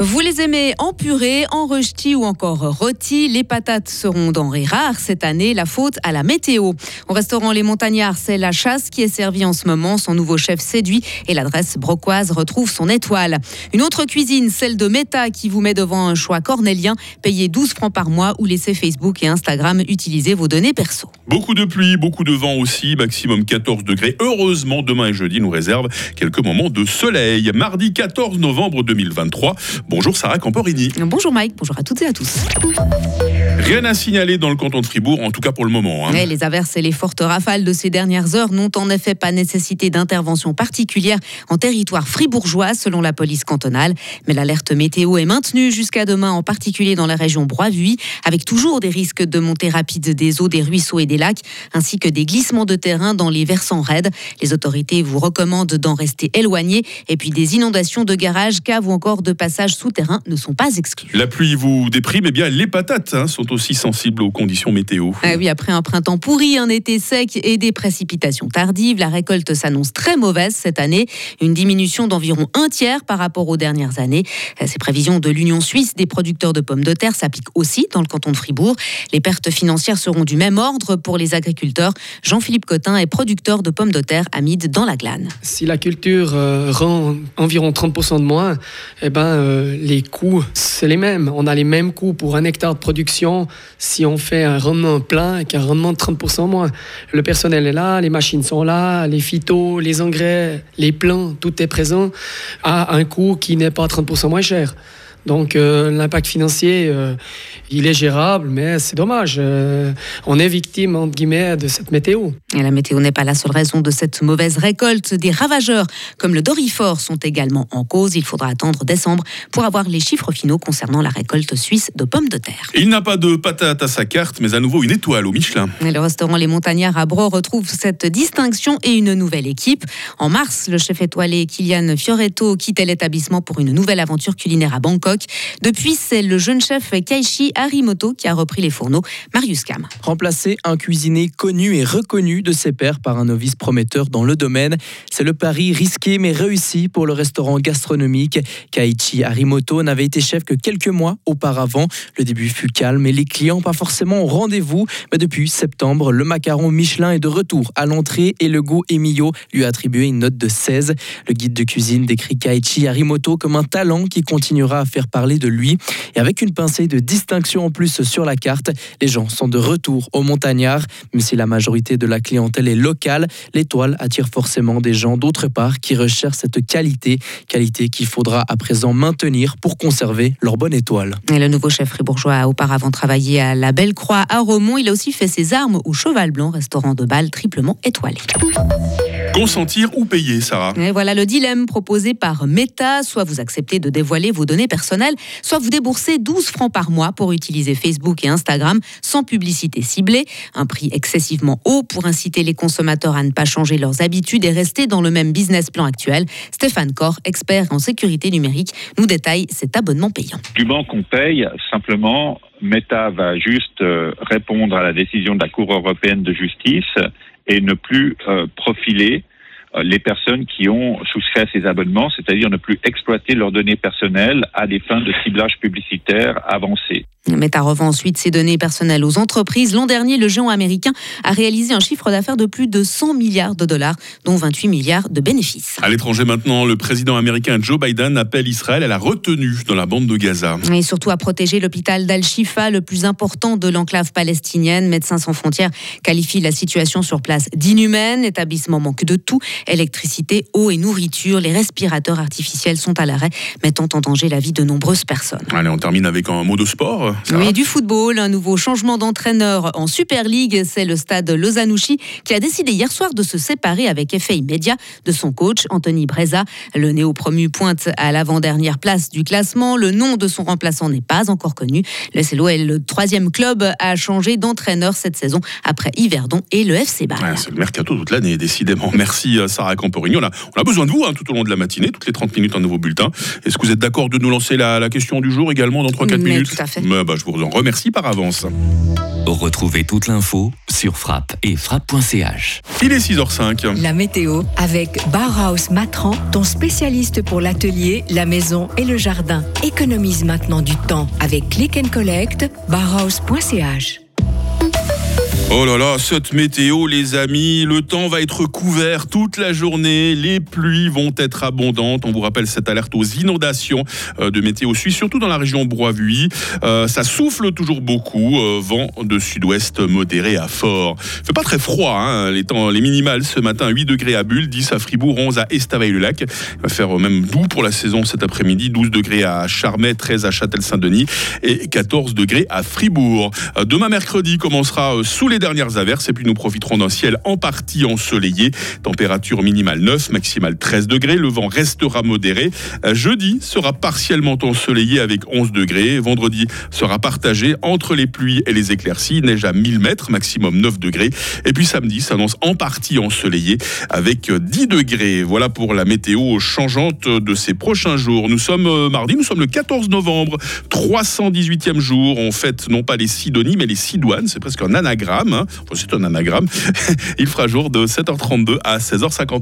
Vous les aimez en purée, en rechti ou encore rôti. Les patates seront denrées rares cette année, la faute à la météo. Au restaurant Les Montagnards, c'est la chasse qui est servie en ce moment. Son nouveau chef séduit et l'adresse brocoise retrouve son étoile. Une autre cuisine, celle de Meta, qui vous met devant un choix cornélien. Payez 12 francs par mois ou laissez Facebook et Instagram utiliser vos données perso. Beaucoup de pluie, beaucoup de vent aussi, maximum 14 degrés. Heureusement, demain et jeudi nous réservent quelques moments de soleil. Mardi 14 novembre 2023. Bonjour Sarah Camporini. Bonjour Mike, bonjour à toutes et à tous. Rien à signaler dans le canton de Fribourg, en tout cas pour le moment. Hein. les averses et les fortes rafales de ces dernières heures n'ont en effet pas nécessité d'intervention particulière en territoire fribourgeois, selon la police cantonale. Mais l'alerte météo est maintenue jusqu'à demain, en particulier dans la région Broivuy, avec toujours des risques de montée rapide des eaux des ruisseaux et des lacs, ainsi que des glissements de terrain dans les versants raides. Les autorités vous recommandent d'en rester éloignés, et puis des inondations de garages, caves ou encore de passages souterrains ne sont pas exclus. La pluie vous déprime, et eh bien les patates hein, sont aussi sensibles aux conditions météo. Ah oui, après un printemps pourri, un été sec et des précipitations tardives, la récolte s'annonce très mauvaise cette année. Une diminution d'environ un tiers par rapport aux dernières années. Ces prévisions de l'Union suisse des producteurs de pommes de terre s'appliquent aussi dans le canton de Fribourg. Les pertes financières seront du même ordre pour les agriculteurs. Jean-Philippe Cotin est producteur de pommes de terre à Mide dans la Glane. Si la culture euh, rend environ 30% de moins, eh ben, euh, les coûts, c'est les mêmes. On a les mêmes coûts pour un hectare de production si on fait un rendement plein qu'un rendement de 30% moins. Le personnel est là, les machines sont là, les phytos, les engrais, les plants, tout est présent à un coût qui n'est pas 30% moins cher. Donc euh, l'impact financier, euh, il est gérable, mais c'est dommage. Euh, on est victime, entre guillemets, de cette météo. Et la météo n'est pas la seule raison de cette mauvaise récolte. Des ravageurs comme le Dorifor sont également en cause. Il faudra attendre décembre pour avoir les chiffres finaux concernant la récolte suisse de pommes de terre. Il n'a pas de patate à sa carte, mais à nouveau une étoile au Michelin. Et le restaurant Les Montagnards à Bro retrouve cette distinction et une nouvelle équipe. En mars, le chef étoilé Kylian Fioretto quittait l'établissement pour une nouvelle aventure culinaire à Bangkok. Depuis, c'est le jeune chef Kaishi Harimoto qui a repris les fourneaux. Marius Kam. Remplacer un cuisinier connu et reconnu de ses pairs par un novice prometteur dans le domaine, c'est le pari risqué mais réussi pour le restaurant gastronomique. Kaichi Harimoto n'avait été chef que quelques mois auparavant. Le début fut calme et les clients pas forcément au rendez-vous. Mais depuis septembre, le macaron Michelin est de retour à l'entrée et le goût Emilio lui a attribué une note de 16. Le guide de cuisine décrit Kaichi Harimoto comme un talent qui continuera à faire parler de lui. Et avec une pincée de distinction en plus sur la carte, les gens sont de retour au Montagnard. Même si la majorité de la clientèle est locale, l'étoile attire forcément des gens d'autre part qui recherchent cette qualité, qualité qu'il faudra à présent maintenir pour conserver leur bonne étoile. Et le nouveau chef fribourgeois a auparavant travaillé à la Belle Croix à Romont. Il a aussi fait ses armes au Cheval Blanc, restaurant de Bâle triplement étoilé. Consentir ou payer, Sarah Et voilà le dilemme proposé par Meta. Soit vous acceptez de dévoiler vos données personnelles, soit vous déboursez 12 francs par mois pour utiliser Facebook et Instagram sans publicité ciblée. Un prix excessivement haut pour inciter les consommateurs à ne pas changer leurs habitudes et rester dans le même business plan actuel. Stéphane Corr, expert en sécurité numérique, nous détaille cet abonnement payant. Du banc qu'on paye, simplement, Meta va juste euh, répondre à la décision de la Cour européenne de justice et ne plus euh, profiler les personnes qui ont souscrit à ces abonnements, c'est-à-dire ne plus exploiter leurs données personnelles à des fins de ciblage publicitaire avancé. Meta revend ensuite ses données personnelles aux entreprises. L'an dernier, le géant américain a réalisé un chiffre d'affaires de plus de 100 milliards de dollars, dont 28 milliards de bénéfices. À l'étranger maintenant, le président américain Joe Biden appelle Israël à la retenue dans la bande de Gaza. Et surtout à protéger l'hôpital d'Al-Shifa, le plus important de l'enclave palestinienne. Médecins sans frontières qualifie la situation sur place d'inhumaine. L'établissement manque de tout électricité, eau et nourriture. Les respirateurs artificiels sont à l'arrêt, mettant en danger la vie de nombreuses personnes. Allez, on termine avec un mot de sport. Oui, du football, un nouveau changement d'entraîneur en Super League. C'est le stade Lozanouchi qui a décidé hier soir de se séparer avec effet immédiat de son coach, Anthony Breza. Le néo-promu pointe à l'avant-dernière place du classement. Le nom de son remplaçant n'est pas encore connu. Le CELO est le troisième club à changer d'entraîneur cette saison après Yverdon et le FC Bâle. c'est le mercato toute l'année, décidément. Merci. Sarah Camporini. On a, on a besoin de vous hein, tout au long de la matinée, toutes les 30 minutes, un nouveau bulletin. Est-ce que vous êtes d'accord de nous lancer la, la question du jour également dans 3-4 Mais minutes tout à fait. Mais, bah, Je vous en remercie par avance. Retrouvez toute l'info sur frappe et frappe.ch. Il est 6h05. La météo avec Bauhaus Matran, ton spécialiste pour l'atelier, la maison et le jardin. Économise maintenant du temps avec Click and Collect, bauhaus.ch. Oh là là, cette météo, les amis, le temps va être couvert toute la journée. Les pluies vont être abondantes. On vous rappelle cette alerte aux inondations euh, de météo suisse, surtout dans la région Brois-Vuy. Euh, ça souffle toujours beaucoup. euh, vent de sud-ouest modéré à fort. Il fait pas très froid. Hein, les temps, les minimales ce matin 8 degrés à Bulle, 10 à Fribourg, 11 à Estavayer-le-Lac. Il va faire euh, même doux pour la saison cet après-midi. 12 degrés à Charmey, 13 à Châtel-Saint-Denis et 14 degrés à Fribourg. Demain mercredi commencera sous les dernières averses et puis nous profiterons d'un ciel en partie ensoleillé. Température minimale 9, maximale 13 degrés. Le vent restera modéré. Euh, Jeudi sera partiellement ensoleillé avec 11 degrés. Vendredi sera partagé entre les pluies et les éclaircies. Neige à 1000 mètres, maximum 9 degrés. Et puis samedi s'annonce en partie ensoleillé avec euh, 10 degrés. Voilà pour la météo changeante de ces prochains jours. Nous sommes euh, mardi, nous sommes le 14 novembre, 318e jour. On fête non pas les Sidonies, mais les Sidoines. C'est presque un anagramme. Hein. C'est un anagramme. Il fera jour de 7h32 à 16h50.